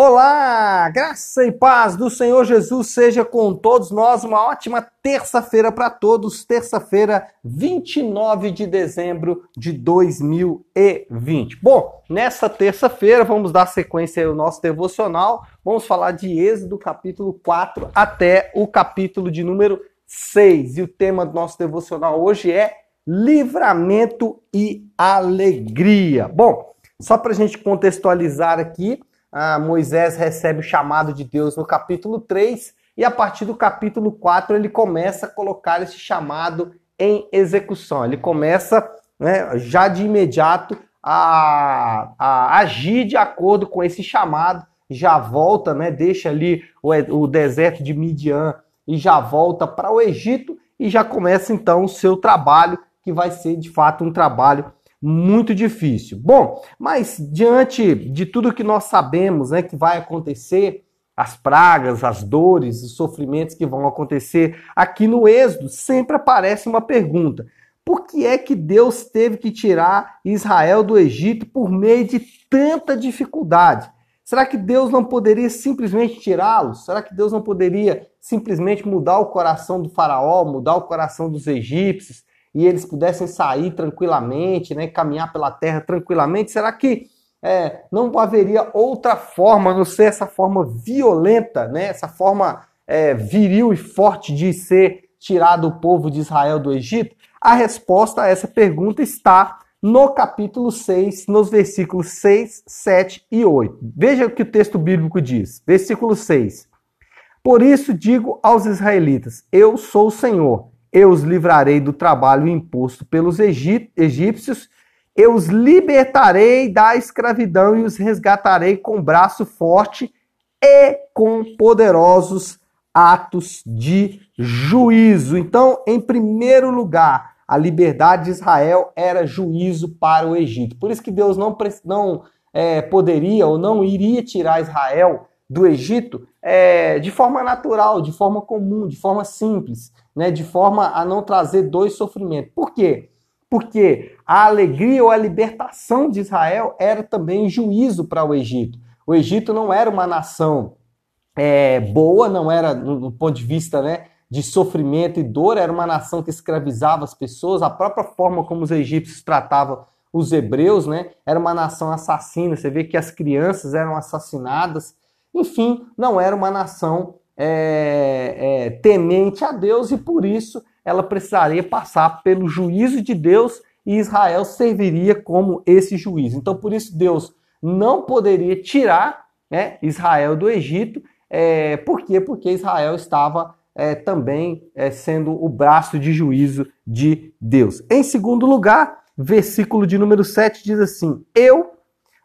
Olá, graça e paz do Senhor Jesus seja com todos nós. Uma ótima terça-feira para todos. Terça-feira, 29 de dezembro de 2020. Bom, nessa terça-feira vamos dar sequência ao nosso devocional. Vamos falar de Êxodo capítulo 4 até o capítulo de número 6. E o tema do nosso devocional hoje é livramento e alegria. Bom, só para a gente contextualizar aqui, ah, Moisés recebe o chamado de Deus no capítulo 3 e a partir do capítulo 4 ele começa a colocar esse chamado em execução. Ele começa né, já de imediato a, a, agir de acordo com esse chamado, já volta, né, deixa ali o, o deserto de Midian e já volta para o Egito e já começa então o seu trabalho, que vai ser de fato um trabalho muito difícil. Bom, mas diante de tudo que nós sabemos né, que vai acontecer, as pragas, as dores, os sofrimentos que vão acontecer aqui no Êxodo, sempre aparece uma pergunta: por que é que Deus teve que tirar Israel do Egito por meio de tanta dificuldade? Será que Deus não poderia simplesmente tirá-los? Será que Deus não poderia simplesmente mudar o coração do faraó, mudar o coração dos egípcios? E eles pudessem sair tranquilamente, né, caminhar pela terra tranquilamente, será que é, não haveria outra forma, não ser essa forma violenta, né, essa forma é, viril e forte de ser tirado o povo de Israel do Egito? A resposta a essa pergunta está no capítulo 6, nos versículos 6, 7 e 8. Veja o que o texto bíblico diz. Versículo 6. Por isso digo aos israelitas: Eu sou o Senhor eu os livrarei do trabalho imposto pelos egípcios, eu os libertarei da escravidão e os resgatarei com braço forte e com poderosos atos de juízo. Então, em primeiro lugar, a liberdade de Israel era juízo para o Egito. Por isso que Deus não, não é, poderia ou não iria tirar Israel do Egito é, de forma natural, de forma comum, de forma simples, né, de forma a não trazer dois sofrimentos. Por quê? Porque a alegria ou a libertação de Israel era também juízo para o Egito. O Egito não era uma nação é, boa, não era, no, ponto de vista né, de sofrimento e dor, era uma nação que escravizava as pessoas, a própria forma como os egípcios tratavam os hebreus, né, era uma nação assassina. Você vê que as crianças eram assassinadas, enfim, não era uma nação é, é, temente a Deus e por isso ela precisaria passar pelo juízo de Deus e Israel serviria como esse juiz. Então, por isso, Deus não poderia tirar né, Israel do Egito. É, por quê? Porque Israel estava é, também é, sendo o braço de juízo de Deus. Em segundo lugar, versículo de número 7 diz assim: Eu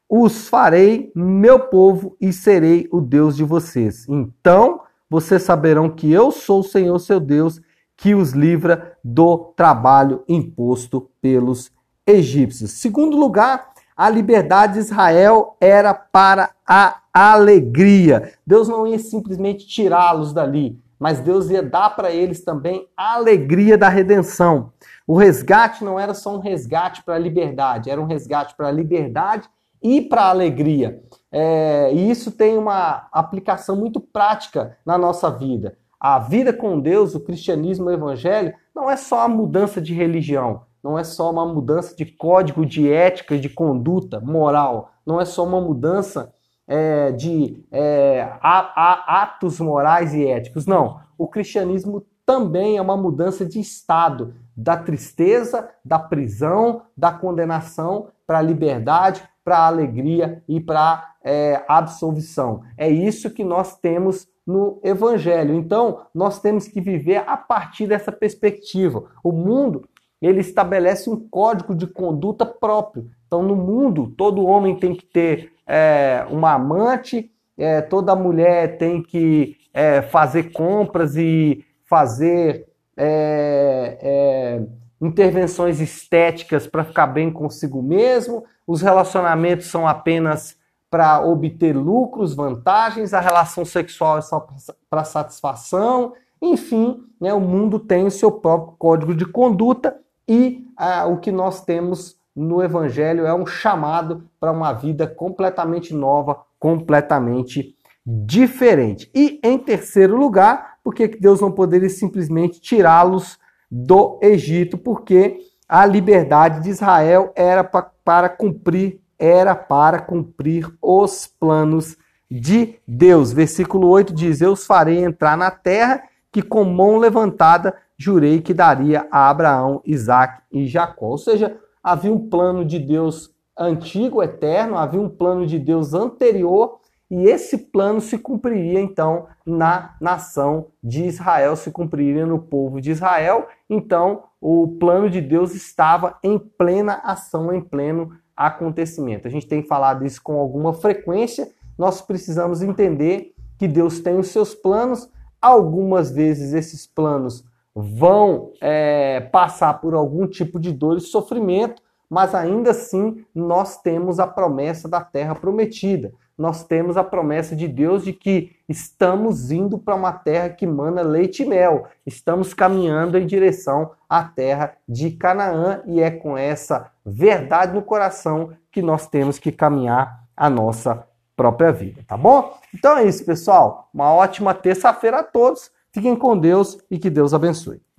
os farei meu povo e serei o Deus de vocês. Então vocês saberão que eu sou o Senhor seu Deus, que os livra do trabalho imposto pelos egípcios. Segundo lugar, a liberdade de Israel era para a alegria. Deus não ia simplesmente tirá-los dali, mas Deus ia dar para eles também a alegria da redenção. O resgate não era só um resgate para a liberdade, era um resgate para a liberdade e para a alegria. É, e isso tem uma aplicação muito prática na nossa vida. A vida com Deus, o cristianismo, o evangelho, não é só a mudança de religião, não é só uma mudança de código de ética, de conduta moral, não é só uma mudança é, de é, atos morais e éticos. Não. O cristianismo também é uma mudança de estado, da tristeza, da prisão, da condenação para a liberdade, para a alegria e para é, absolvição. É isso que nós temos no Evangelho. Então, nós temos que viver a partir dessa perspectiva. O mundo ele estabelece um código de conduta próprio. Então, no mundo, todo homem tem que ter é, uma amante, é, toda mulher tem que é, fazer compras e fazer é, é, intervenções estéticas para ficar bem consigo mesmo, os relacionamentos são apenas para obter lucros, vantagens, a relação sexual é só para satisfação, enfim, né, o mundo tem o seu próprio código de conduta e ah, o que nós temos no Evangelho é um chamado para uma vida completamente nova completamente diferente. E em terceiro lugar, porque Deus não poderia simplesmente tirá-los do Egito, porque a liberdade de Israel era para cumprir, era para cumprir os planos de Deus. Versículo 8 diz: Eu os farei entrar na terra que com mão levantada jurei que daria a Abraão, Isaac e Jacó. Ou seja, havia um plano de Deus antigo, eterno, havia um plano de Deus anterior e esse plano se cumpriria então na nação de Israel, se cumpriria no povo de Israel. Então, o plano de Deus estava em plena ação, em pleno acontecimento. A gente tem falado isso com alguma frequência. Nós precisamos entender que Deus tem os seus planos. Algumas vezes esses planos vão é, passar por algum tipo de dor e sofrimento, mas ainda assim nós temos a promessa da terra prometida nós temos a promessa de Deus de que estamos indo para uma terra que mana leite e mel. Estamos caminhando em direção à terra de Canaã e é com essa verdade no coração que nós temos que caminhar a nossa própria vida, tá bom? Então é isso, pessoal. Uma ótima terça-feira a todos. Fiquem com Deus e que Deus abençoe.